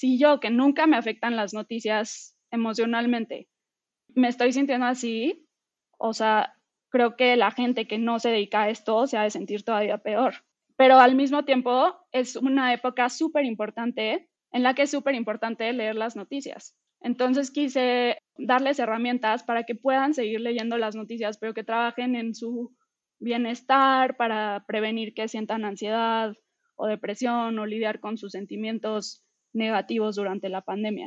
Si yo, que nunca me afectan las noticias emocionalmente, me estoy sintiendo así, o sea, creo que la gente que no se dedica a esto se ha de sentir todavía peor. Pero al mismo tiempo es una época súper importante en la que es súper importante leer las noticias. Entonces quise darles herramientas para que puedan seguir leyendo las noticias, pero que trabajen en su bienestar para prevenir que sientan ansiedad o depresión o lidiar con sus sentimientos negativos durante la pandemia.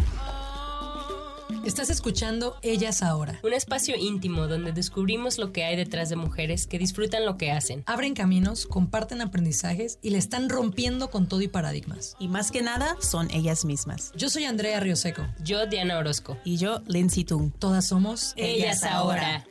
Estás escuchando Ellas Ahora. Un espacio íntimo donde descubrimos lo que hay detrás de mujeres que disfrutan lo que hacen. Abren caminos, comparten aprendizajes y le están rompiendo con todo y paradigmas. Y más que nada, son ellas mismas. Yo soy Andrea Rioseco. Yo, Diana Orozco. Y yo, Lindsay Tung. Todas somos Ellas, Ahora.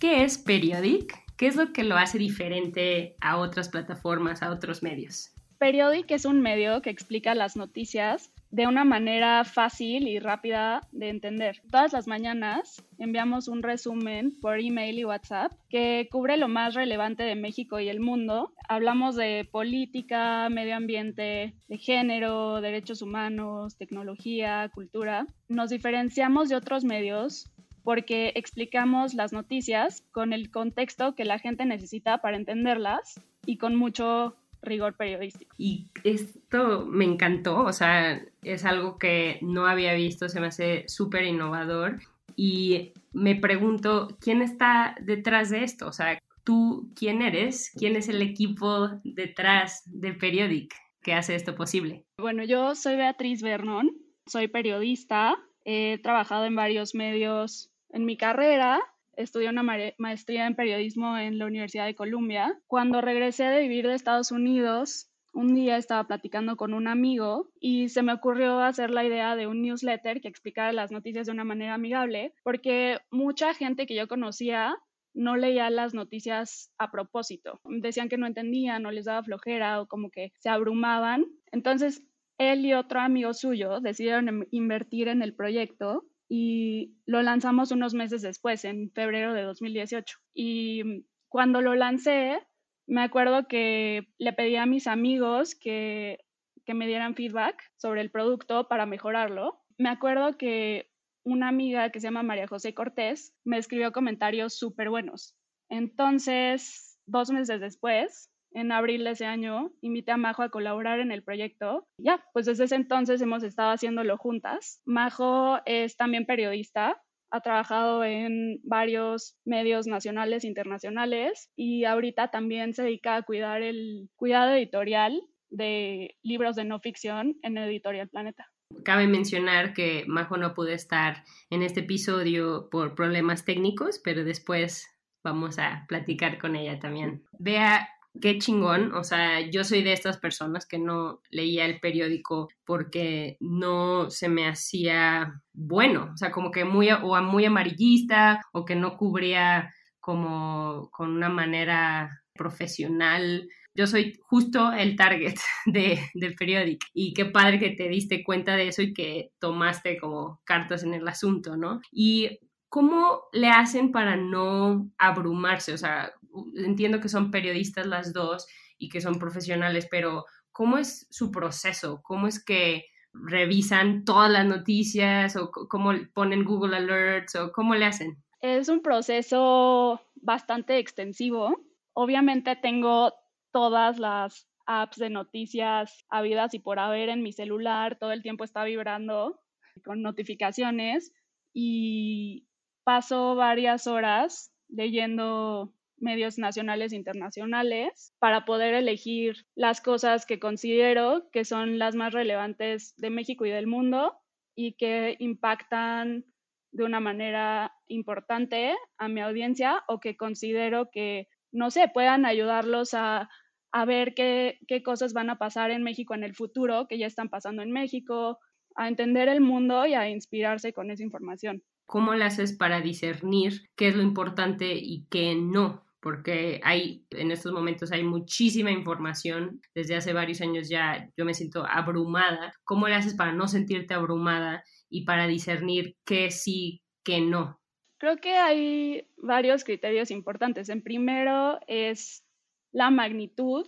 ¿Qué es Periodic? ¿Qué es lo que lo hace diferente a otras plataformas, a otros medios? Periodic es un medio que explica las noticias de una manera fácil y rápida de entender. Todas las mañanas enviamos un resumen por email y WhatsApp que cubre lo más relevante de México y el mundo. Hablamos de política, medio ambiente, de género, derechos humanos, tecnología, cultura. Nos diferenciamos de otros medios porque explicamos las noticias con el contexto que la gente necesita para entenderlas y con mucho rigor periodístico. Y esto me encantó, o sea, es algo que no había visto, se me hace súper innovador y me pregunto, ¿quién está detrás de esto? O sea, tú, ¿quién eres? ¿Quién es el equipo detrás de Periodic que hace esto posible? Bueno, yo soy Beatriz Vernon, soy periodista, he trabajado en varios medios en mi carrera estudié una maestría en periodismo en la Universidad de Columbia. Cuando regresé de vivir de Estados Unidos, un día estaba platicando con un amigo y se me ocurrió hacer la idea de un newsletter que explicara las noticias de una manera amigable, porque mucha gente que yo conocía no leía las noticias a propósito. Decían que no entendían o les daba flojera o como que se abrumaban. Entonces, él y otro amigo suyo decidieron invertir en el proyecto y lo lanzamos unos meses después, en febrero de 2018. Y cuando lo lancé, me acuerdo que le pedí a mis amigos que, que me dieran feedback sobre el producto para mejorarlo. Me acuerdo que una amiga que se llama María José Cortés me escribió comentarios súper buenos. Entonces, dos meses después, en abril de ese año, invité a Majo a colaborar en el proyecto. Ya, pues desde ese entonces hemos estado haciéndolo juntas. Majo es también periodista, ha trabajado en varios medios nacionales e internacionales y ahorita también se dedica a cuidar el cuidado editorial de libros de no ficción en Editorial Planeta. Cabe mencionar que Majo no pudo estar en este episodio por problemas técnicos, pero después vamos a platicar con ella también. Vea qué chingón, o sea, yo soy de estas personas que no leía el periódico porque no se me hacía bueno, o sea, como que muy, o muy amarillista o que no cubría como con una manera profesional. Yo soy justo el target de, del periódico y qué padre que te diste cuenta de eso y que tomaste como cartas en el asunto, ¿no? Y ¿cómo le hacen para no abrumarse? O sea, entiendo que son periodistas las dos y que son profesionales, pero ¿cómo es su proceso? ¿Cómo es que revisan todas las noticias o cómo ponen Google Alerts o cómo le hacen? Es un proceso bastante extensivo. Obviamente tengo todas las apps de noticias habidas y por haber en mi celular, todo el tiempo está vibrando con notificaciones y paso varias horas leyendo medios nacionales e internacionales para poder elegir las cosas que considero que son las más relevantes de México y del mundo y que impactan de una manera importante a mi audiencia o que considero que, no sé, puedan ayudarlos a a ver qué, qué cosas van a pasar en México en el futuro, que ya están pasando en México, a entender el mundo y a inspirarse con esa información. ¿Cómo le haces para discernir qué es lo importante y qué no? Porque hay, en estos momentos hay muchísima información. Desde hace varios años ya yo me siento abrumada. ¿Cómo le haces para no sentirte abrumada y para discernir qué sí, qué no? Creo que hay varios criterios importantes. En primero es la magnitud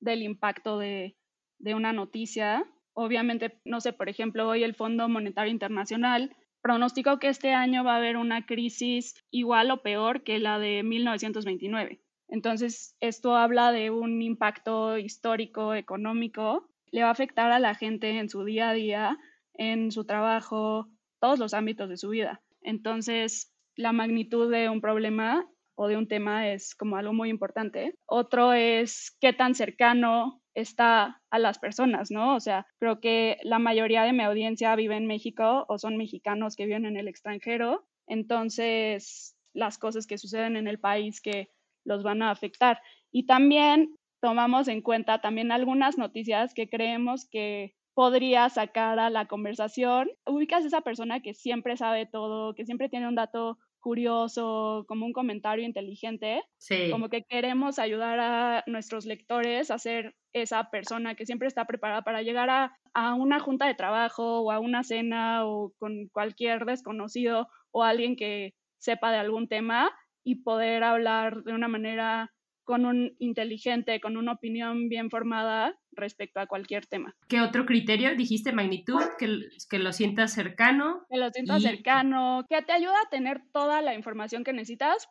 del impacto de, de una noticia. Obviamente, no sé, por ejemplo, hoy el Fondo Monetario Internacional pronosticó que este año va a haber una crisis igual o peor que la de 1929. Entonces, esto habla de un impacto histórico, económico, le va a afectar a la gente en su día a día, en su trabajo, todos los ámbitos de su vida. Entonces, la magnitud de un problema o de un tema es como algo muy importante. Otro es qué tan cercano está a las personas, ¿no? O sea, creo que la mayoría de mi audiencia vive en México o son mexicanos que viven en el extranjero, entonces las cosas que suceden en el país que los van a afectar. Y también tomamos en cuenta también algunas noticias que creemos que podría sacar a la conversación. Ubicas a esa persona que siempre sabe todo, que siempre tiene un dato curioso, como un comentario inteligente, como que queremos ayudar a nuestros lectores a ser esa persona que siempre está preparada para llegar a, a, una junta de trabajo o a una cena o con cualquier desconocido o alguien que sepa de algún tema y poder hablar de una manera con un inteligente, con una opinión bien formada respecto a cualquier tema. ¿Qué otro criterio dijiste? Magnitud, que, que lo sientas cercano. Que lo sientas cercano, que te ayuda a tener toda la información que necesitas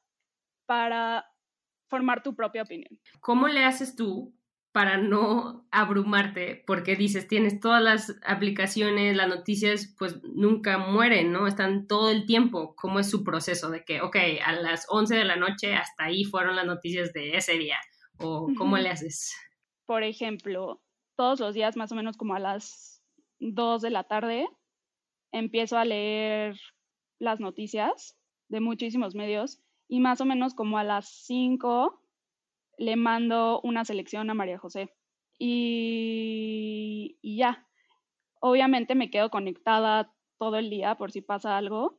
para formar tu propia opinión. ¿Cómo le haces tú para no abrumarte, porque dices, tienes todas las aplicaciones, las noticias, pues nunca mueren, ¿no? Están todo el tiempo. ¿Cómo es su proceso de que, ok, a las 11 de la noche hasta ahí fueron las noticias de ese día? ¿O cómo le haces? Por ejemplo, todos los días, más o menos como a las 2 de la tarde, empiezo a leer las noticias de muchísimos medios y más o menos como a las 5 le mando una selección a María José. Y, ya, obviamente me quedo conectada todo el día por si pasa algo.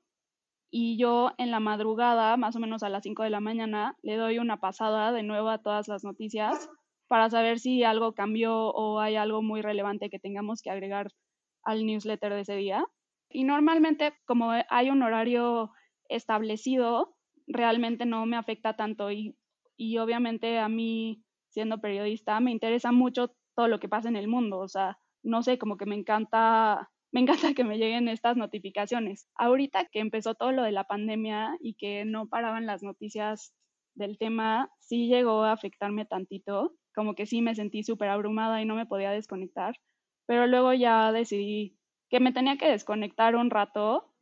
Y yo en la madrugada, más o menos a las 5 de la mañana, le doy una pasada de nuevo a todas las noticias para saber si algo cambió o hay algo muy relevante que tengamos que agregar al newsletter de ese día. Y normalmente, como hay un horario establecido, realmente no me afecta tanto y y obviamente a mí, siendo periodista, me interesa mucho todo lo que pasa en el mundo, o sea, no sé, como que me encanta, me encanta que me lleguen estas notificaciones. Ahorita que empezó todo lo de la pandemia y que no paraban las noticias del tema, sí llegó a afectarme tantito, como que sí me sentí súper abrumada y no me podía desconectar, pero luego ya decidí que me tenía que desconectar un rato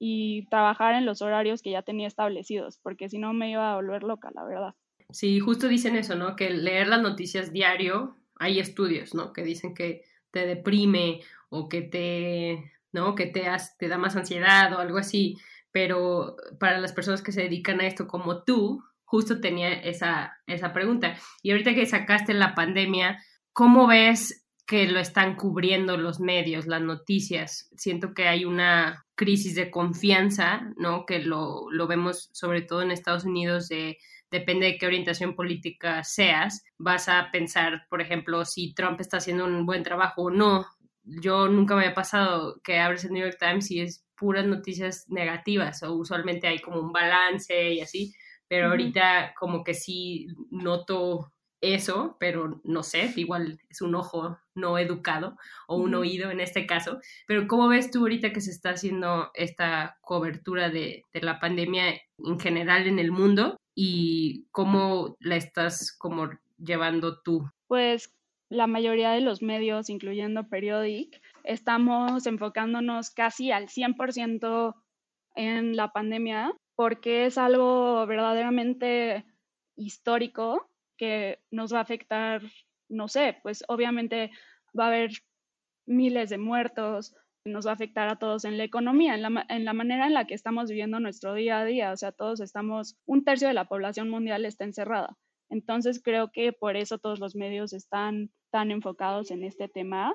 y trabajar en los horarios que ya tenía establecidos, porque si no me iba a volver loca, la verdad. Sí, justo dicen eso, ¿no? Que leer las noticias diario, hay estudios, ¿no? Que dicen que te deprime o que te, ¿no? Que te, te da más ansiedad o algo así, pero para las personas que se dedican a esto como tú, justo tenía esa, esa pregunta. Y ahorita que sacaste la pandemia, ¿cómo ves que lo están cubriendo los medios, las noticias? Siento que hay una crisis de confianza, ¿no? Que lo, lo vemos sobre todo en Estados Unidos de depende de qué orientación política seas, vas a pensar, por ejemplo, si Trump está haciendo un buen trabajo o no. Yo nunca me había pasado que abres el New York Times y es puras noticias negativas o usualmente hay como un balance y así, pero ahorita como que sí noto eso, pero no sé, igual es un ojo no educado o un oído en este caso. Pero ¿cómo ves tú ahorita que se está haciendo esta cobertura de, de la pandemia en general en el mundo y cómo la estás como llevando tú? Pues la mayoría de los medios, incluyendo Periodic, estamos enfocándonos casi al 100% en la pandemia porque es algo verdaderamente histórico que nos va a afectar, no sé, pues obviamente va a haber miles de muertos, nos va a afectar a todos en la economía, en la, en la, manera en la que estamos viviendo nuestro día a día. O sea, todos estamos, un tercio de la población mundial está encerrada. Entonces creo que por eso todos los medios están tan enfocados en este tema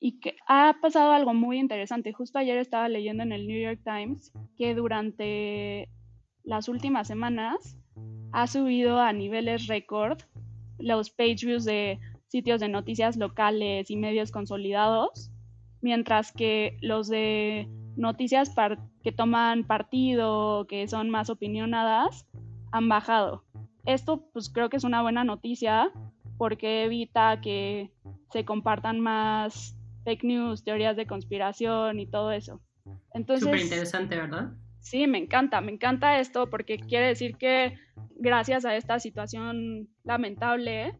y que ha pasado algo muy interesante. Justo ayer estaba leyendo en el New York Times que durante las últimas semanas ha subido a niveles récord los page views de sitios de noticias locales y medios consolidados, mientras que los de noticias que toman partido, que son más opinionadas, han bajado. Esto pues creo que es una buena noticia porque evita que se compartan más fake news, teorías de conspiración y todo eso. Entonces, Súper interesante, ¿verdad? Sí, me encanta, me encanta esto porque quiere decir que gracias a esta situación lamentable,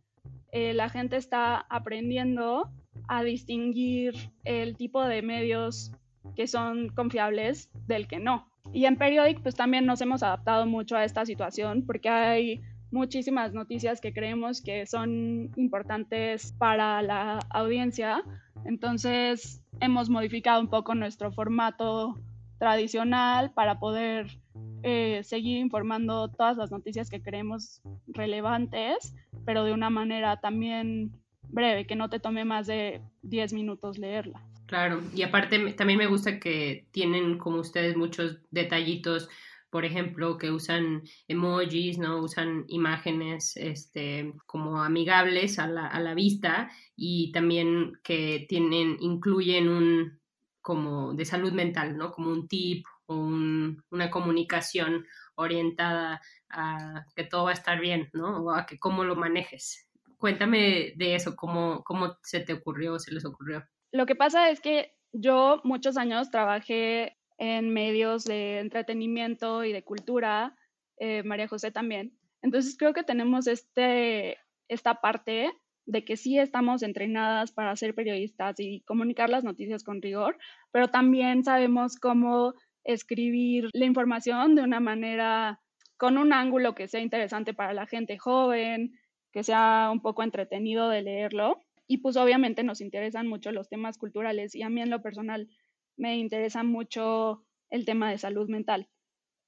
eh, la gente está aprendiendo a distinguir el tipo de medios que son confiables del que no. Y en Periodic pues también nos hemos adaptado mucho a esta situación porque hay muchísimas noticias que creemos que son importantes para la audiencia. Entonces hemos modificado un poco nuestro formato tradicional para poder eh, seguir informando todas las noticias que creemos relevantes, pero de una manera también breve, que no te tome más de 10 minutos leerla. Claro, y aparte también me gusta que tienen como ustedes muchos detallitos por ejemplo, que usan emojis, ¿no? Usan imágenes este, como amigables a la, a la vista y también que tienen, incluyen un como de salud mental, ¿no? Como un tip o una comunicación orientada a que todo va a estar bien, ¿no? O a que cómo lo manejes. Cuéntame de eso, cómo, cómo se te ocurrió, se les ocurrió. Lo que pasa es que yo muchos años trabajé en medios de entretenimiento y de cultura, eh, María José también. Entonces creo que tenemos este, esta parte de que sí estamos entrenadas para ser periodistas y comunicar las noticias con rigor, pero también sabemos cómo escribir la información de una manera con un ángulo que sea interesante para la gente joven, que sea un poco entretenido de leerlo. Y pues obviamente nos interesan mucho los temas culturales y a mí en lo personal me interesa mucho el tema de salud mental.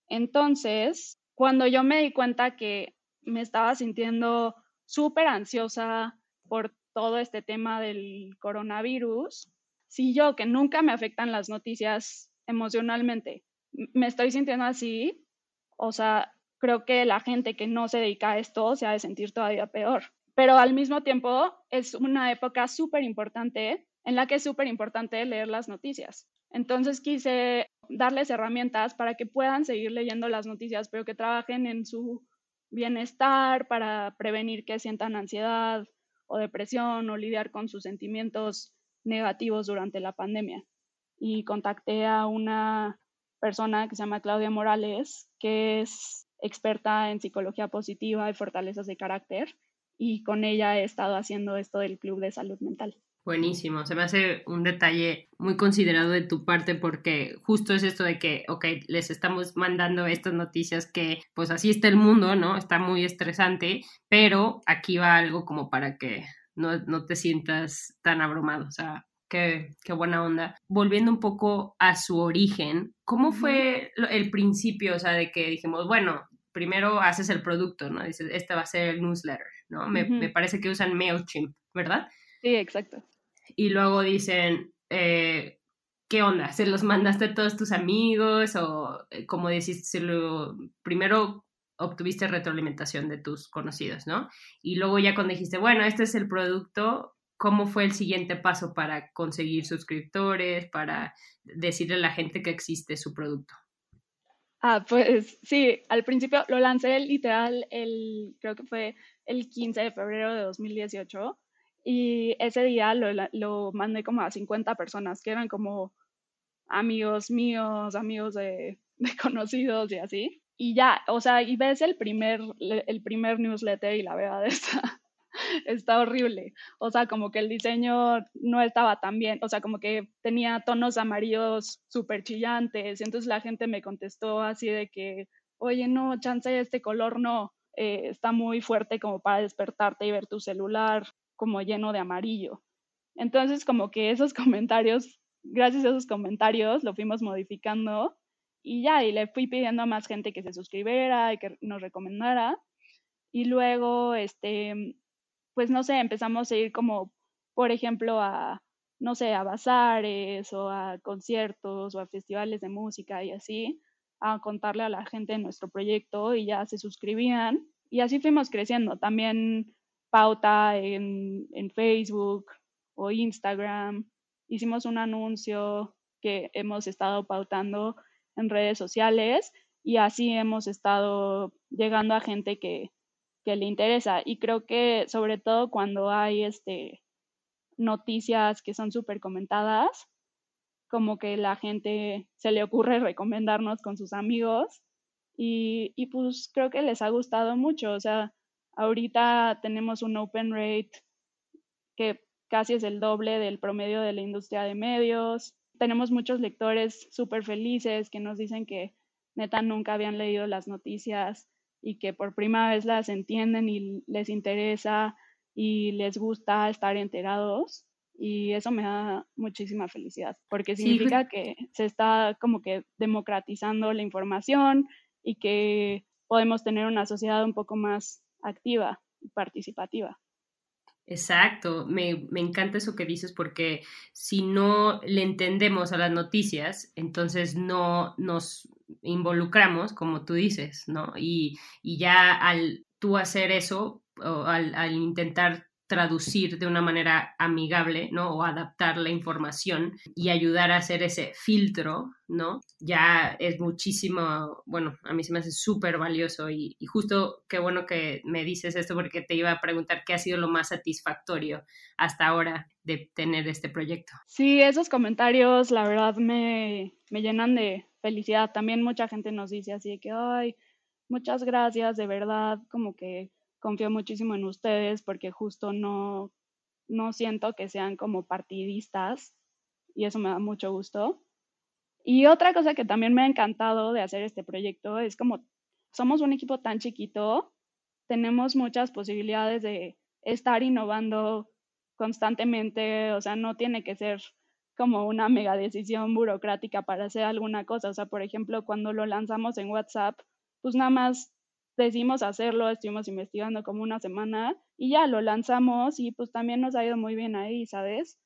Entonces, cuando yo me di cuenta que me estaba sintiendo súper ansiosa por todo este tema del coronavirus, si yo, que nunca me afectan las noticias emocionalmente, me estoy sintiendo así, o sea, creo que la gente que no se dedica a esto se ha de sentir todavía peor. Pero al mismo tiempo es una época súper importante en la que es súper importante leer las noticias. Entonces quise darles herramientas para que puedan seguir leyendo las noticias, pero que trabajen en su bienestar para prevenir que sientan ansiedad o depresión o lidiar con sus sentimientos negativos durante la pandemia. Y contacté a una persona que se llama Claudia Morales, que es experta en psicología positiva y fortalezas de carácter, y con ella he estado haciendo esto del Club de Salud Mental. Buenísimo, se me hace un detalle muy considerado de tu parte porque justo es esto de que, ok, les estamos mandando estas noticias que pues así está el mundo, ¿no? Está muy estresante, pero aquí va algo como para que no, no te sientas tan abrumado, o sea, Qué, qué, buena onda. Volviendo un poco a su origen, ¿cómo fue el principio? O sea, de que dijimos, bueno, primero haces el producto, ¿no? Dices, este va a ser el newsletter, ¿no? Me, me parece que usan MailChimp, ¿verdad? Sí, exacto y luego dicen, eh, ¿qué onda? ¿Se los mandaste a todos tus amigos? O eh, como decís, se lo, primero obtuviste retroalimentación de tus conocidos, ¿no? Y luego ya cuando dijiste, bueno, este es el producto, ¿cómo fue el siguiente paso para conseguir suscriptores, para decirle a la gente que existe su producto? Ah, pues sí, al principio lo lancé literal el, creo que fue el 15 de febrero de 2018 y ese día lo, mandé como a 50 personas, que eran como amigos míos, amigos de, de, conocidos y así. Y ya, o sea, y ves el primer, el primer newsletter y la verdad está, está horrible. O sea, como que el diseño no estaba tan bien, o sea, como que tenía tonos amarillos súper chillantes. Y entonces la gente me contestó así de que, oye, no, chance, este color no. Eh, está muy fuerte como para despertarte y ver tu celular como lleno de amarillo. Entonces, como que esos comentarios, gracias a esos comentarios, lo fuimos modificando y ya, y le fui pidiendo a más gente que se suscribiera y que nos recomendara. Y luego, este, pues no sé, empezamos a ir como, por ejemplo, a, no sé, a bazares o a conciertos o a festivales de música y así, a contarle a la gente nuestro proyecto y ya se suscribían. Y así fuimos creciendo. También pauta en, en Facebook o Instagram. Hicimos un anuncio que hemos estado pautando en redes sociales y así hemos estado llegando a gente que, que le interesa. Y creo que sobre todo cuando hay este, noticias que son súper comentadas, como que la gente se le ocurre recomendarnos con sus amigos y, y pues creo que les ha gustado mucho. O sea, ahorita tenemos un open rate que casi es el doble del promedio de la industria de medios. Tenemos muchos lectores súper felices que nos dicen que neta nunca habían leído las noticias y que por primera vez las entienden y les interesa y les gusta estar enterados y eso me da muchísima felicidad porque significa que se está como que democratizando la información y que podemos tener una sociedad un poco más activa y participativa. Exacto, me, me, encanta eso que dices porque si no le entendemos a las noticias, entonces no nos involucramos, como tú dices, ¿no? Y, y ya al tú hacer eso, o al, al intentar traducir de una manera amigable, ¿no? O adaptar la información y ayudar a hacer ese filtro, ¿no? Ya es muchísimo, bueno, a mí se me hace súper valioso y, justo qué bueno que me dices esto porque te iba a preguntar qué ha sido lo más satisfactorio hasta ahora de tener este proyecto. Sí, esos comentarios la verdad me, me llenan de felicidad. También mucha gente nos dice así que, ay, muchas gracias, de verdad, como que confío muchísimo en ustedes porque justo no, no siento que sean como partidistas y eso me da mucho gusto. Y otra cosa que también me ha encantado de hacer este proyecto es como somos un equipo tan chiquito, tenemos muchas posibilidades de estar innovando constantemente, o sea, no tiene que ser como una mega decisión burocrática para hacer alguna cosa, o sea, por ejemplo, cuando lo lanzamos en WhatsApp, pues nada más decidimos hacerlo, estuvimos investigando como una semana y ya lo lanzamos y pues también nos ha ido muy bien ahí, ¿sabes?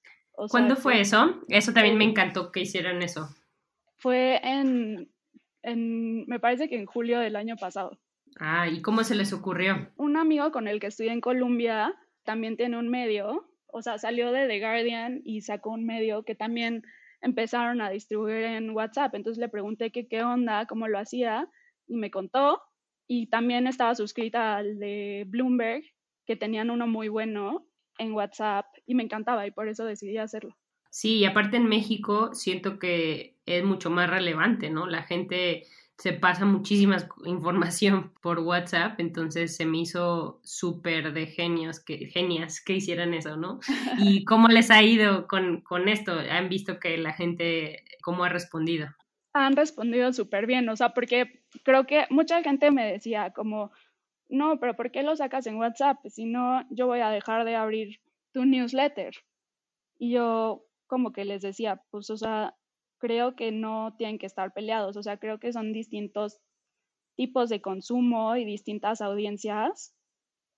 ¿Cuándo fue eso? Eso también me encantó que hicieran eso. Fue en, en, me parece que en julio del año pasado. Ah, ¿y cómo se les ocurrió? Un amigo con el que estudié en Colombia también tiene un medio, o sea, salió de The Guardian y sacó un medio que también empezaron a distribuir en WhatsApp. Entonces le pregunté que qué onda, cómo lo hacía y me contó y también estaba suscrita al de Bloomberg, que tenían uno muy bueno en WhatsApp y me encantaba y por eso decidí hacerlo. Sí, y aparte en México siento que es mucho más relevante, ¿no? La gente se pasa muchísima información por WhatsApp, entonces se me hizo súper de genios, que, genias que hicieran eso, ¿no? ¿Y cómo les ha ido con, con esto? ¿Han visto que la gente, cómo ha respondido? Han respondido súper bien, o sea, porque creo que mucha gente me decía como, no, pero ¿por qué lo sacas en WhatsApp? Si no, yo voy a dejar de abrir tu newsletter. Y yo como que les decía, pues, o sea, creo que no tienen que estar peleados, o sea, creo que son distintos tipos de consumo y distintas audiencias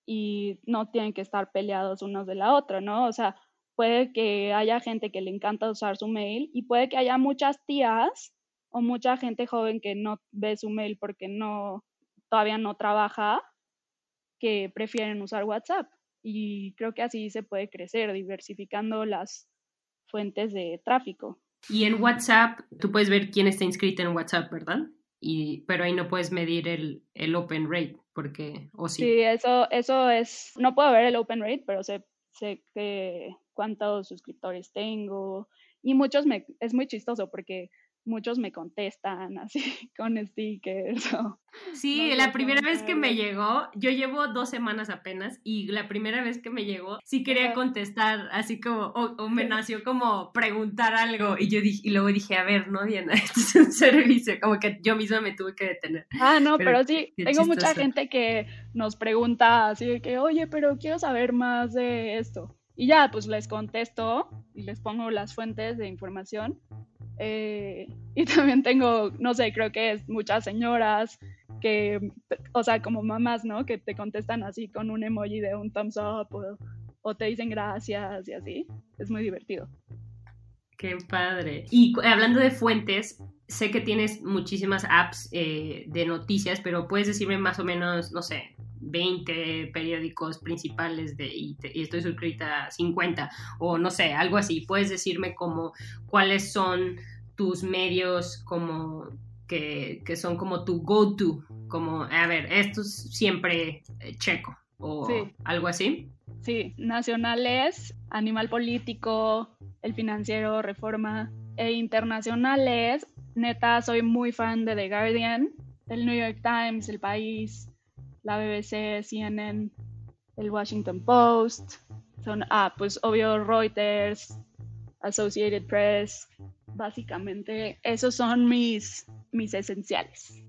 y no tienen que estar peleados unos de la otra, ¿no? O sea, puede que haya gente que le encanta usar su mail y puede que haya muchas tías o mucha gente joven que no ve su mail porque no todavía no trabaja que prefieren usar WhatsApp y creo que así se puede crecer diversificando las fuentes de tráfico. Y en WhatsApp tú puedes ver quién está inscrito en WhatsApp, ¿verdad? Y, pero ahí no puedes medir el, el open rate, porque, o sí. Sí, eso, eso es, no puedo ver el open rate, pero sé, sé que cuántos suscriptores tengo. Y muchos me, es muy chistoso porque muchos me contestan así con stickers. sí, la primera vez que me llegó, yo llevo dos semanas apenas y la primera vez que me llegó sí quería contestar así como, o, me nació como preguntar algo y yo dije, y luego dije, a ver, no, Diana, esto es un servicio, como que yo misma me tuve que detener. Ah, no, pero, sí, tengo mucha gente que nos pregunta así de que, oye, pero quiero saber más de esto. Y ya, pues les contesto y les pongo las fuentes de información eh, y también tengo, no sé, creo que es muchas señoras que, o sea, como mamás, ¿no? Que te contestan así con un emoji de un thumbs up o, te dicen gracias y así. Es muy divertido. Qué padre. Y hablando de fuentes, sé que tienes muchísimas apps eh, de noticias, pero puedes decirme más o menos, no sé, 20 periódicos principales de, y, estoy suscrita a 50 o no sé, algo así. Puedes decirme como cuáles son tus medios como que, son como tu go-to, como, a ver, estos siempre eh, checo o algo así. Sí, nacionales, Animal Político, El Financiero, Reforma, e internacionales, neta, soy muy fan de The Guardian, el New York Times, El País, la BBC, CNN, el Washington Post, son, ah, pues obvio Reuters, Associated Press, básicamente esos son mis, mis esenciales.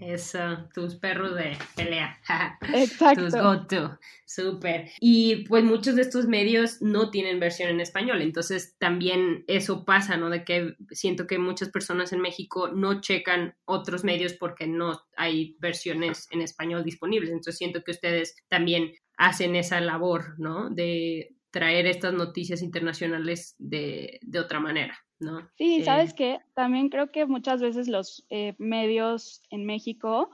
Eso, tus perros de pelea. Exacto. tus go-to. Súper. Y pues muchos de estos medios no tienen versión en español, entonces también eso pasa, ¿no? De que siento que muchas personas en México no checan otros medios porque no hay versiones en español disponibles. Entonces siento que ustedes también hacen esa labor, ¿no? De traer estas noticias internacionales de, de otra manera. ¿no? Sí, sabes que también creo que muchas veces los eh, medios en México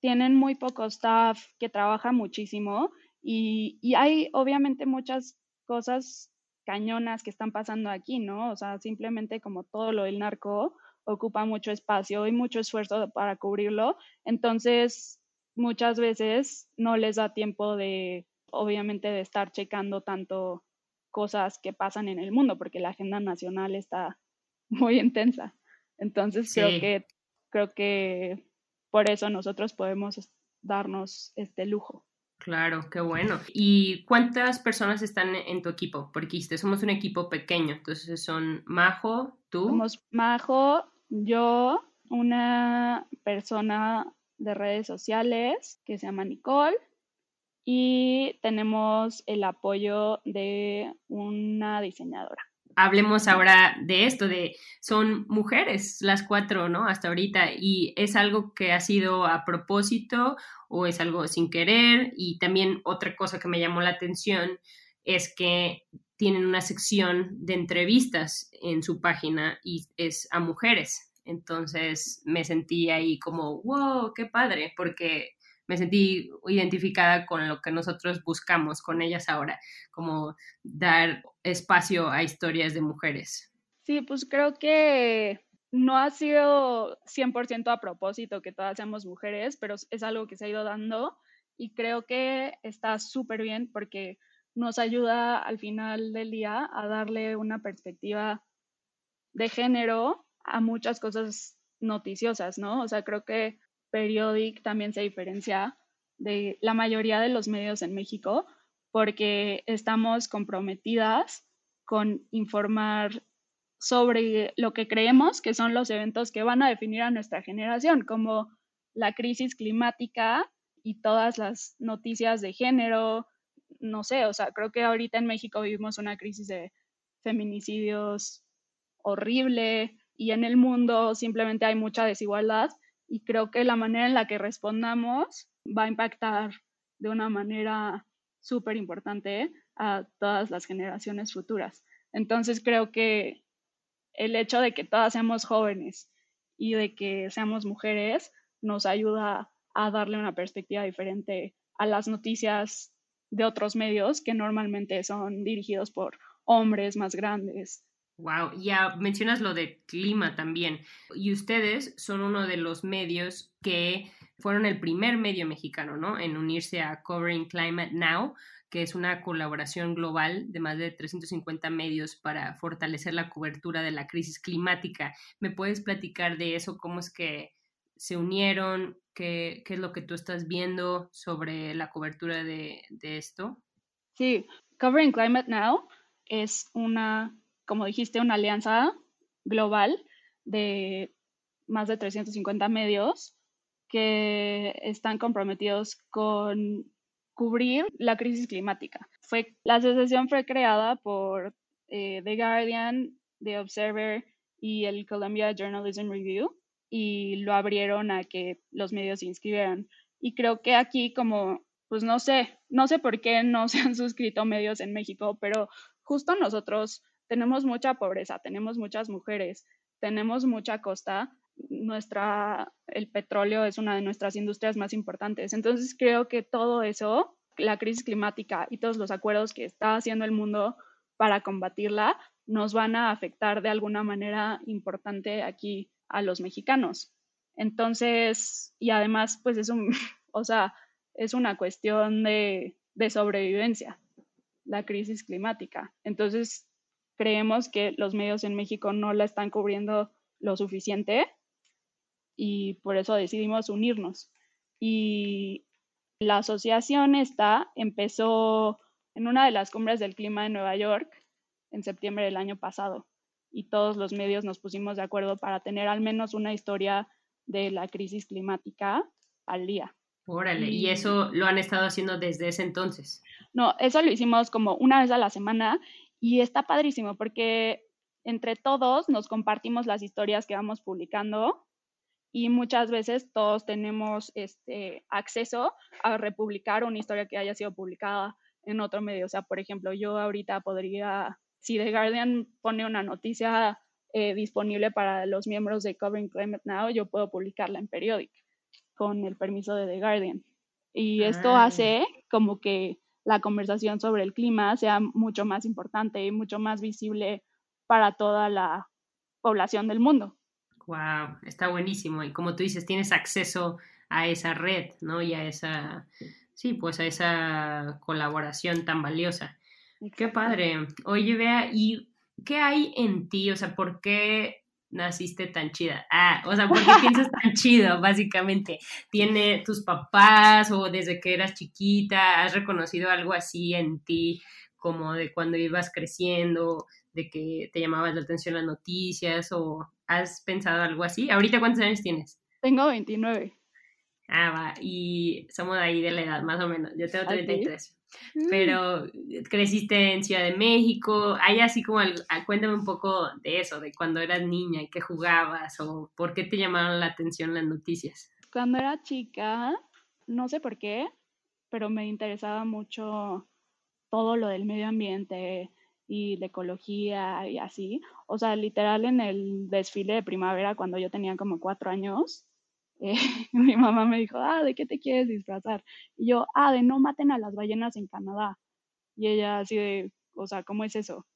tienen muy poco staff que trabaja muchísimo y, y, hay obviamente muchas cosas cañonas que están pasando aquí, ¿no? O sea, simplemente como todo lo del narco ocupa mucho espacio y mucho esfuerzo para cubrirlo, entonces muchas veces no les da tiempo de, obviamente, de estar checando tanto cosas que pasan en el mundo, porque la agenda nacional está muy intensa. Entonces creo que creo que por eso nosotros podemos darnos este lujo. Claro, qué bueno. ¿Y cuántas personas están en tu equipo? Porque somos un equipo pequeño, entonces son Majo, tú. Somos Majo, yo, una persona de redes sociales que se llama Nicole y tenemos el apoyo de una diseñadora hablemos ahora de esto, de son mujeres las cuatro, ¿no? Hasta ahorita, y es algo que ha sido a propósito o es algo sin querer, y también otra cosa que me llamó la atención es que tienen una sección de entrevistas en su página y es a mujeres. Entonces me sentí ahí como, wow, qué padre, porque me sentí identificada con lo que nosotros buscamos con ellas ahora, como dar espacio a historias de mujeres. Sí, pues creo que no ha sido 100% a propósito que todas seamos mujeres, pero es algo que se ha ido dando y creo que está súper bien porque nos ayuda al final del día a darle una perspectiva de género a muchas cosas noticiosas, ¿no? O sea, creo que Periodic también se diferencia de la mayoría de los medios en México porque estamos comprometidas con informar sobre lo que creemos que son los eventos que van a definir a nuestra generación, como la crisis climática y todas las noticias de género, no sé, o sea, creo que ahorita en México vivimos una crisis de feminicidios horrible y en el mundo simplemente hay mucha desigualdad y creo que la manera en la que respondamos va a impactar de una manera súper importante a todas las generaciones futuras. Entonces creo que el hecho de que todas seamos jóvenes y de que seamos mujeres nos ayuda a darle una perspectiva diferente a las noticias de otros medios que normalmente son dirigidos por hombres más grandes Wow, ya mencionas lo de clima también. Y ustedes son uno de los medios que fueron el primer medio mexicano, ¿no? En unirse a Covering Climate Now, que es una colaboración global de más de 350 medios para fortalecer la cobertura de la crisis climática. ¿Me puedes platicar de eso? ¿Cómo es que se unieron? ¿Qué, es lo que tú estás viendo sobre la cobertura de, de esto? Sí, Covering Climate Now es una, como dijiste, una alianza global de más de 350 medios que están comprometidos con cubrir la crisis climática. Fue, la asociación fue creada por eh, The Guardian, The Observer y el Columbia Journalism Review y lo abrieron a que los medios se inscribieran. Y creo que aquí como, pues no sé, no sé por qué no se han suscrito medios en México, pero justo nosotros tenemos mucha pobreza, tenemos muchas mujeres, tenemos mucha costa, nuestra, el petróleo es una de nuestras industrias más importantes. Entonces creo que todo eso, la crisis climática y todos los acuerdos que está haciendo el mundo para combatirla, nos van a afectar de alguna manera importante aquí a los mexicanos. Entonces, y además, pues es un, o sea, es una cuestión de, de sobrevivencia, la crisis climática. Entonces, creemos que los medios en México no la están cubriendo lo suficiente y por eso decidimos unirnos. Y la asociación esta empezó en una de las cumbres del clima en Nueva York en septiembre del año pasado y todos los medios nos pusimos de acuerdo para tener al menos una historia de la crisis climática al día. Órale, y eso lo han estado haciendo desde ese entonces. No, eso lo hicimos como una vez a la semana y está padrísimo porque entre todos nos compartimos las historias que vamos publicando y muchas veces todos tenemos este acceso a republicar una historia que haya sido publicada en otro medio. O sea, por ejemplo, yo ahorita podría, si The Guardian pone una noticia eh, disponible para los miembros de Covering Climate Now, yo puedo publicarla en Periodic con el permiso de The Guardian. Y esto ah. hace como que la conversación sobre el clima sea mucho más importante y mucho más visible para toda la población del mundo. Wow, está buenísimo. Y como tú dices, tienes acceso a esa red, ¿no? Y a esa, sí, pues a esa colaboración tan valiosa. Qué padre. Oye, vea, ¿y qué hay en ti? O sea, ¿por qué naciste tan chida? Ah, o sea, ¿por qué piensas tan chido, básicamente? ¿Tiene tus papás o desde que eras chiquita has reconocido algo así en ti, como de cuando ibas creciendo, de que te llamabas la atención las noticias o has pensado algo así? ¿Ahorita cuántos años tienes? Tengo 29. Ah, va, y somos de ahí de la edad, más o menos. Yo tengo 33. Mm. Pero creciste en Ciudad de México, hay así como, ah, cuéntame un poco de eso, de cuando eras niña y qué jugabas o por qué te llamaron la atención las noticias. Cuando era chica, no sé por qué, pero me interesaba mucho todo lo del medio ambiente y de ecología y así. O sea, literal en el desfile de primavera cuando yo tenía como cuatro años, eh, mi mamá me dijo, ah, ¿de qué te quieres disfrazar? Y yo, ah, de no maten a las ballenas en Canadá. Y ella así de, o sea, ¿cómo es eso?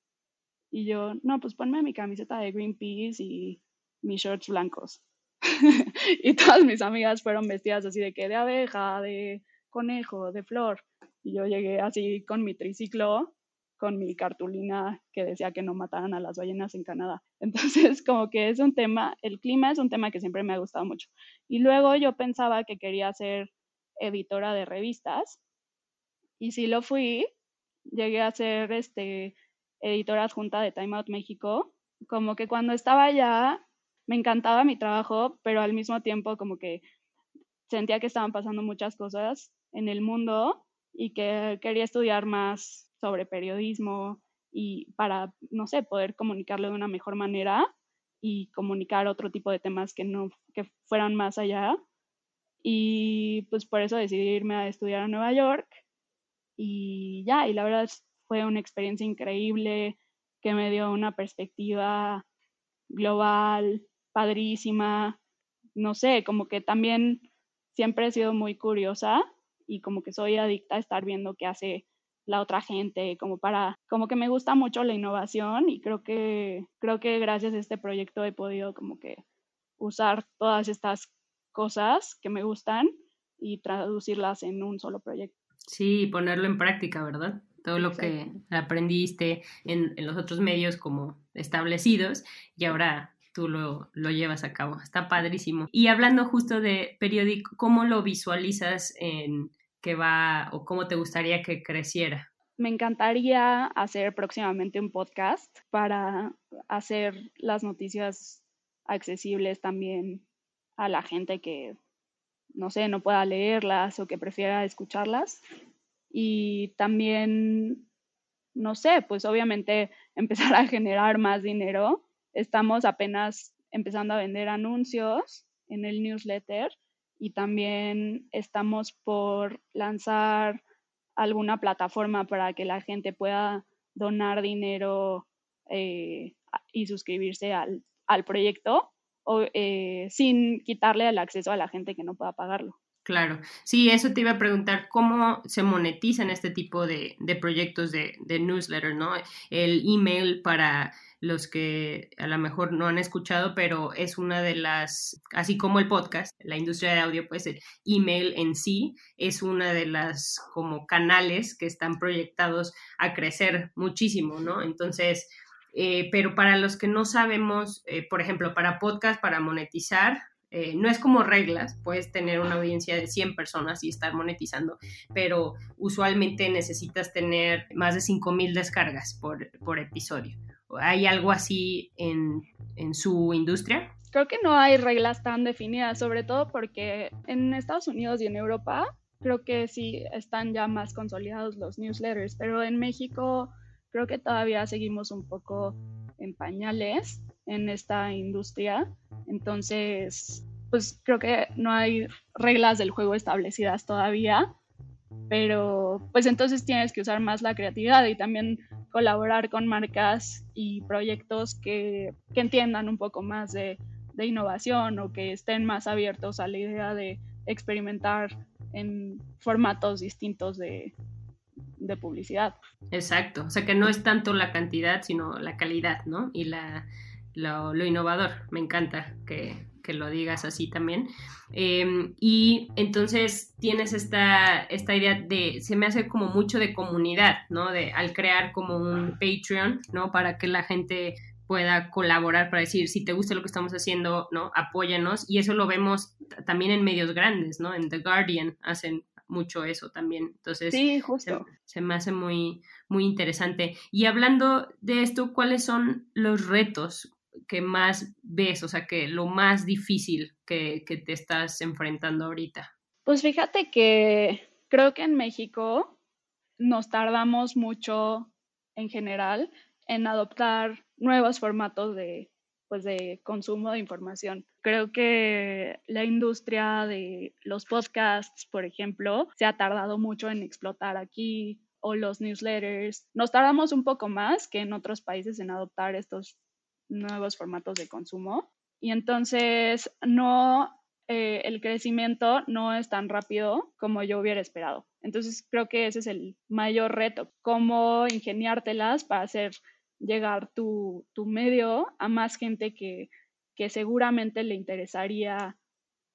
Y yo, no, pues ponme mi camiseta de Greenpeace y mis shorts blancos. y todas mis amigas fueron vestidas así de que de abeja, de conejo, de flor. Y yo llegué así con mi triciclo con mi cartulina que decía que no mataran a las ballenas en Canadá. Entonces, como que es un tema, el clima es un tema que siempre me ha gustado mucho. Y luego yo pensaba que quería ser editora de revistas y sí lo fui, llegué a ser este, editora adjunta de Time Out México. Como que cuando estaba allá me encantaba mi trabajo, pero al mismo tiempo como que sentía que estaban pasando muchas cosas en el mundo y que quería estudiar más sobre periodismo y para, no sé, poder comunicarlo de una mejor manera y comunicar otro tipo de temas que no que fueran más allá. Y pues por eso decidí irme a estudiar a Nueva York y ya, y la verdad fue una experiencia increíble que me dio una perspectiva global, padrísima, no sé, como que también siempre he sido muy curiosa y como que soy adicta a estar viendo qué hace la otra gente, como para, como que me gusta mucho la innovación y creo que, creo que gracias a este proyecto he podido como que usar todas estas cosas que me gustan y traducirlas en un solo proyecto. Sí, ponerlo en práctica, ¿verdad? Todo lo que aprendiste en, en, los otros medios como establecidos y ahora tú lo, lo, llevas a cabo. Está padrísimo. Y hablando justo de periódico, ¿cómo lo visualizas en que va o cómo te gustaría que creciera? Me encantaría hacer próximamente un podcast para hacer las noticias accesibles también a la gente que, no sé, no pueda leerlas o que prefiera escucharlas. Y también, no sé, pues obviamente empezar a generar más dinero. Estamos apenas empezando a vender anuncios en el newsletter y también estamos por lanzar alguna plataforma para que la gente pueda donar dinero eh, y suscribirse al, al proyecto o, eh, sin quitarle el acceso a la gente que no pueda pagarlo. Claro, sí, eso te iba a preguntar, ¿cómo se monetizan este tipo de, de proyectos de, de, newsletter, ¿no? El email para los que a lo mejor no han escuchado, pero es una de las, así como el podcast, la industria de audio, pues el email en sí es una de las como canales que están proyectados a crecer muchísimo, ¿no? Entonces, eh, pero para los que no sabemos, eh, por ejemplo, para podcast, para monetizar, eh, no es como reglas, puedes tener una audiencia de 100 personas y estar monetizando, pero usualmente necesitas tener más de 5.000 descargas por, por, episodio. ¿Hay algo así en, en su industria? Creo que no hay reglas tan definidas, sobre todo porque en Estados Unidos y en Europa creo que sí están ya más consolidados los newsletters, pero en México creo que todavía seguimos un poco en pañales en esta industria. Entonces, pues creo que no hay reglas del juego establecidas todavía, pero pues entonces tienes que usar más la creatividad y también colaborar con marcas y proyectos que, que entiendan un poco más de, de innovación o que estén más abiertos a la idea de experimentar en formatos distintos de, de publicidad. Exacto, o sea que no es tanto la cantidad, sino la calidad, ¿no? Y la, lo, innovador, me encanta que, que lo digas así también. Em, y entonces tienes esta, esta idea de, se me hace como mucho de comunidad, ¿no? De al crear como un Patreon, ¿no? Para que la gente pueda colaborar para decir, si te gusta lo que estamos haciendo, ¿no? Apóyanos. Y eso lo vemos también en medios grandes, ¿no? En The Guardian hacen mucho eso también. Entonces, sí, justo. Se, me hace muy, muy interesante. Y hablando de esto, ¿cuáles son los retos que más ves, o sea, que lo más difícil que, que te estás enfrentando ahorita? Pues fíjate que creo que en México nos tardamos mucho en general en adoptar nuevos formatos de, pues de consumo de información. Creo que la industria de los podcasts, por ejemplo, se ha tardado mucho en explotar aquí o los newsletters. Nos tardamos un poco más que en otros países en adoptar estos nuevos formatos de consumo. Y entonces no, eh, el crecimiento no es tan rápido como yo hubiera esperado. Entonces creo que ese es el mayor reto, cómo ingeniártelas para hacer llegar tu, tu medio a más gente que, que seguramente le interesaría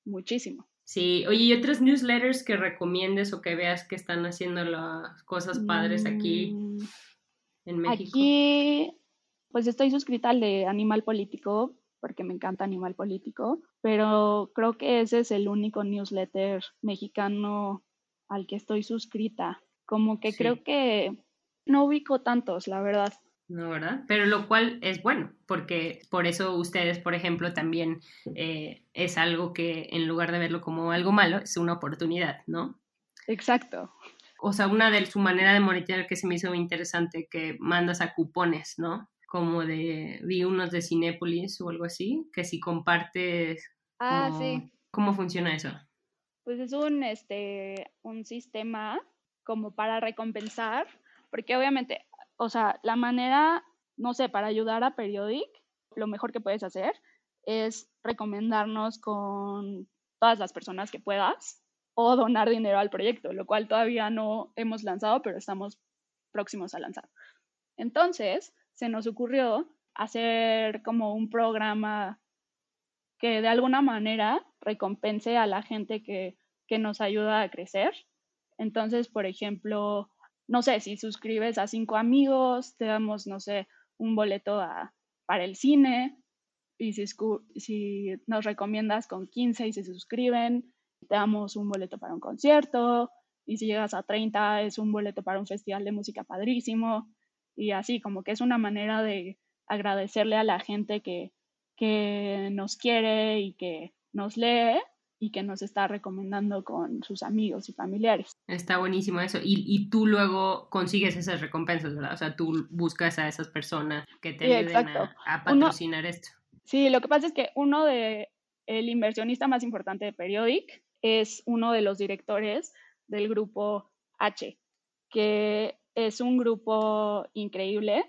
muchísimo. Sí, oye, ¿y otros newsletters que recomiendes o que veas que están haciendo las cosas padres aquí mm, en México? Aquí, pues estoy suscrita al de Animal Político, porque me encanta Animal Político, pero creo que ese es el único newsletter mexicano al que estoy suscrita. Como que creo que no ubico tantos, la verdad. ¿no? ¿Verdad? Pero lo cual es bueno, porque por eso ustedes, por ejemplo, también eh, es algo que en lugar de verlo como algo malo, es una oportunidad, ¿no? Exacto. O sea, una de su manera de monitorear que se me hizo interesante, que mandas a cupones, ¿no? Como de, vi unos de Cinépolis o algo así, que si compartes... Ah, sí. ¿Cómo funciona eso? Pues es un, este, un sistema como para recompensar, porque obviamente o sea, la manera, no sé, para ayudar a Periodic, lo mejor que puedes hacer es recomendarnos con todas las personas que puedas o donar dinero al proyecto, lo cual todavía no hemos lanzado, pero estamos próximos a lanzar. Entonces, se nos ocurrió hacer como un programa que de alguna manera recompense a la gente que, nos ayuda a crecer. Entonces, por ejemplo, no sé, si suscribes a cinco amigos, te damos, no sé, un boleto para el cine. Y si, si nos recomiendas con 15 y se suscriben, te damos un boleto para un concierto. Y si llegas a 30, es un boleto para un festival de música padrísimo. Y así, como que es una manera de agradecerle a la gente que, que nos quiere y que nos lee y que nos está recomendando con sus amigos y familiares. Está buenísimo eso. Y, y, tú luego consigues esas recompensas, ¿verdad? O sea, tú buscas a esas personas que te ayuden a, patrocinar esto. Sí, lo que pasa es que uno de, el inversionista más importante de Periodic es uno de los directores del grupo H, que es un grupo increíble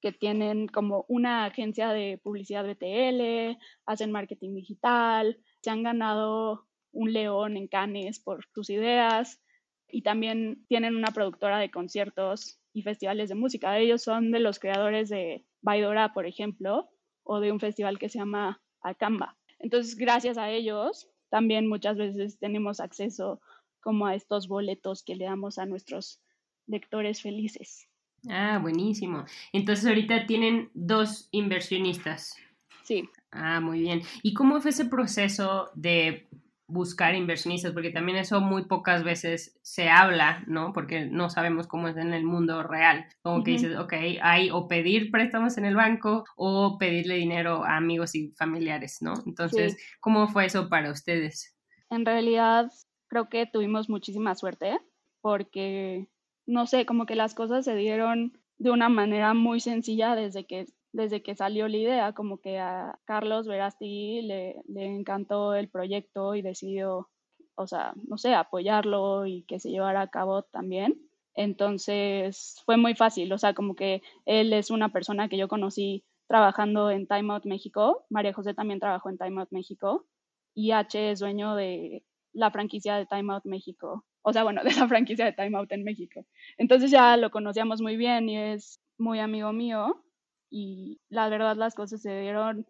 que tienen como una agencia de publicidad BTL, hacen marketing digital, se han ganado un león en Cannes por sus ideas y también tienen una productora de conciertos y festivales de música. Ellos son de los creadores de Baidora, por ejemplo, o de un festival que se llama Acamba. Entonces, gracias a ellos, también muchas veces tenemos acceso como a estos boletos que le damos a nuestros lectores felices. Ah, buenísimo. Entonces ahorita tienen dos inversionistas. Sí. Ah, muy bien. ¿Y cómo fue ese proceso de buscar inversionistas? Porque también eso muy pocas veces se habla, ¿no? Porque no sabemos cómo es en el mundo real. Como que dices, ok, hay o pedir préstamos en el banco o pedirle dinero a amigos y familiares, ¿no? Entonces, ¿cómo fue eso para ustedes? En realidad, creo que tuvimos muchísima suerte porque, no sé, como que las cosas se dieron de una manera muy sencilla desde que desde que salió la idea, como que a Carlos Verasti le, le encantó el proyecto y decidió, o sea, no sé, apoyarlo y que se llevara a cabo también. Entonces fue muy fácil, o sea, como que él es una persona que yo conocí trabajando en Time Out México, María José también trabajó en Time Out México y H es dueño de la franquicia de Time Out México, o sea, bueno, de la franquicia de Time Out en México. Entonces ya lo conocíamos muy bien y es muy amigo mío y la verdad las cosas se dieron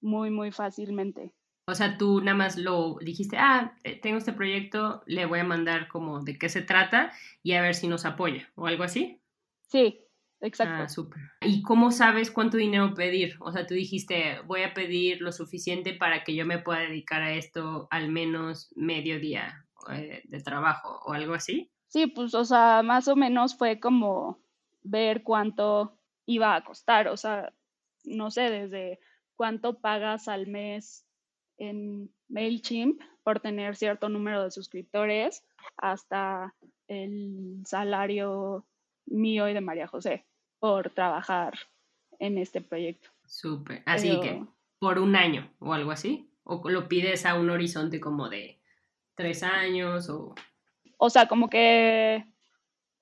muy, muy fácilmente. O sea, tú nada más lo dijiste, ah, eh, tengo este proyecto, le voy a mandar como de qué se trata y a ver si nos apoya o algo así. Sí, exacto. Ah, súper. ¿Y cómo sabes cuánto dinero pedir? O sea, tú dijiste, voy a pedir lo suficiente para que yo me pueda dedicar a esto al menos medio día eh, de trabajo o algo así. Sí, pues, o sea, más o menos fue como ver cuánto iba a costar. O sea, no sé, desde cuánto pagas al mes en MailChimp por tener cierto número de suscriptores hasta el salario mío y de María José por trabajar en este proyecto. Súper. Así que por un año o algo así. ¿O lo pides a un horizonte como de tres años o...? O sea, como que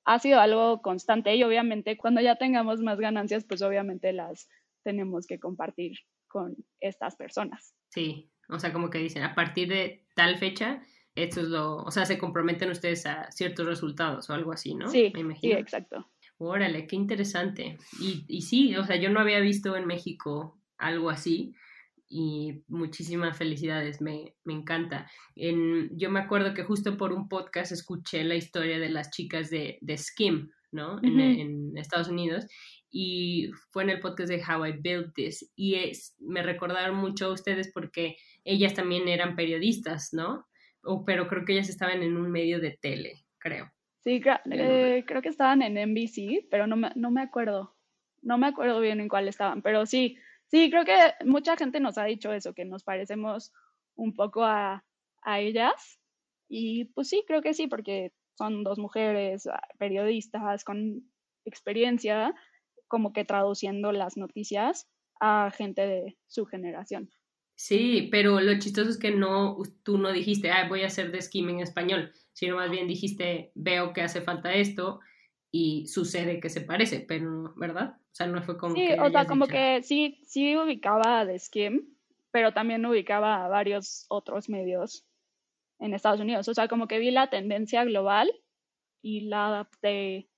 ha sido algo constante y obviamente cuando ya tengamos más ganancias, pues obviamente las tenemos que compartir con estas personas. Sí, o sea, como que dicen, a partir de tal fecha, esto es lo, o sea, se comprometen ustedes a ciertos resultados o algo así, ¿no? Sí, sí, exacto. Órale, qué interesante. Y, y sí, o sea, yo no había visto en México algo así y muchísimas felicidades, me, me encanta. En, yo me acuerdo que justo por un podcast escuché la historia de las chicas de, de Skim, ¿no? en, en, Estados Unidos, y fue en el podcast de How I Built This, y es, me recordaron mucho a ustedes porque ellas también eran periodistas, ¿no? O, pero creo que ellas estaban en un medio de tele, creo. Sí, eh, creo que estaban en NBC, pero no me, no me acuerdo. No me acuerdo bien en cuál estaban, pero sí, Sí, creo que mucha gente nos ha dicho eso, que nos parecemos un poco a, a ellas. Y pues sí, creo que sí, porque son dos mujeres ah, periodistas con experiencia, como que traduciendo las noticias a gente de su generación. Sí, pero lo chistoso es que no, tú no dijiste, ah, voy a hacer de skimming en español, sino más bien dijiste, veo que hace falta esto y sucede que se parece, pero, ¿verdad? O sea, no fue como sí, que. o sea, como que sí, sí ubicaba a The Skim, pero también ubicaba a varios otros medios en Estados Unidos. O sea, como que vi la tendencia global y la adapté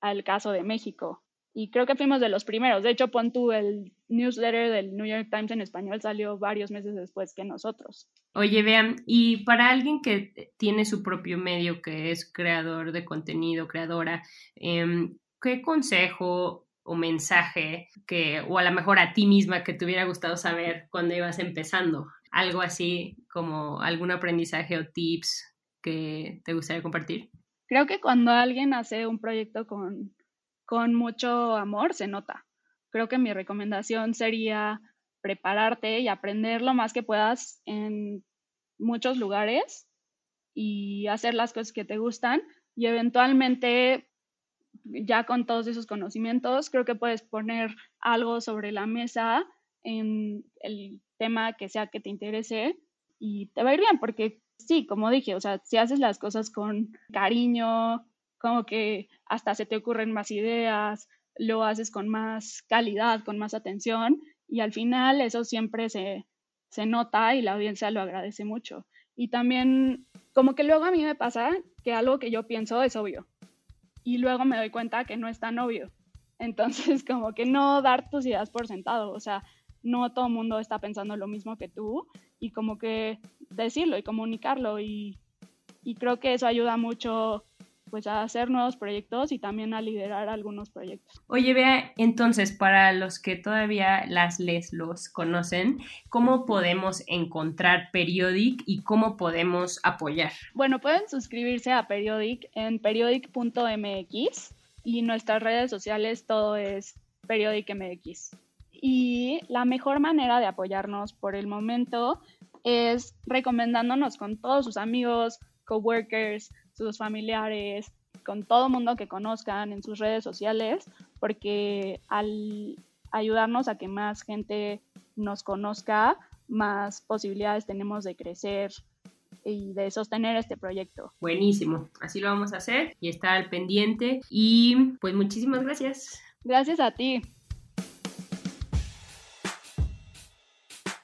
al caso de México. y creo que fuimos de los primeros. De hecho, pon tú el newsletter del New York Times en español salió varios meses después que nosotros. Oye, vean, y para alguien que tiene su propio medio, que es creador de contenido, creadora, em, ¿qué consejo o mensaje que, o a lo mejor a ti misma que te hubiera gustado saber cuando ibas empezando? Algo así como algún aprendizaje o tips que te gustaría compartir. Creo que cuando alguien hace un proyecto con con mucho amor se nota. Creo que mi recomendación sería prepararte y aprender lo más que puedas en muchos lugares y hacer las cosas que te gustan y eventualmente ya con todos esos conocimientos creo que puedes poner algo sobre la mesa en el tema que sea que te interese y te va a ir bien porque sí, como dije, o sea, si haces las cosas con cariño, como que hasta se te ocurren más ideas, lo haces con más calidad, con más atención y al final eso siempre se, se nota y la audiencia lo agradece mucho. Y también como que luego a mí me pasa que algo que yo pienso es obvio y luego me doy cuenta que no es tan obvio. Entonces como que no dar tus ideas por sentado, o sea, no todo el mundo está pensando lo mismo que tú y como que decirlo y comunicarlo y, y creo que eso ayuda mucho pues a hacer nuevos proyectos y también a liderar algunos proyectos. Oye, vea, entonces, para los que todavía las les los conocen, ¿cómo podemos encontrar Periodic y cómo podemos apoyar? Bueno, pueden suscribirse a Periodic en periodic.mx y nuestras redes sociales todo es periodicmx. Y la mejor manera de apoyarnos por el momento es recomendándonos con todos sus amigos, coworkers, sus familiares, con todo mundo que conozcan en sus redes sociales, porque al ayudarnos a que más gente nos conozca, más posibilidades tenemos de crecer y de sostener este proyecto. Buenísimo, así lo vamos a hacer y estar al pendiente y pues muchísimas gracias. Gracias a ti.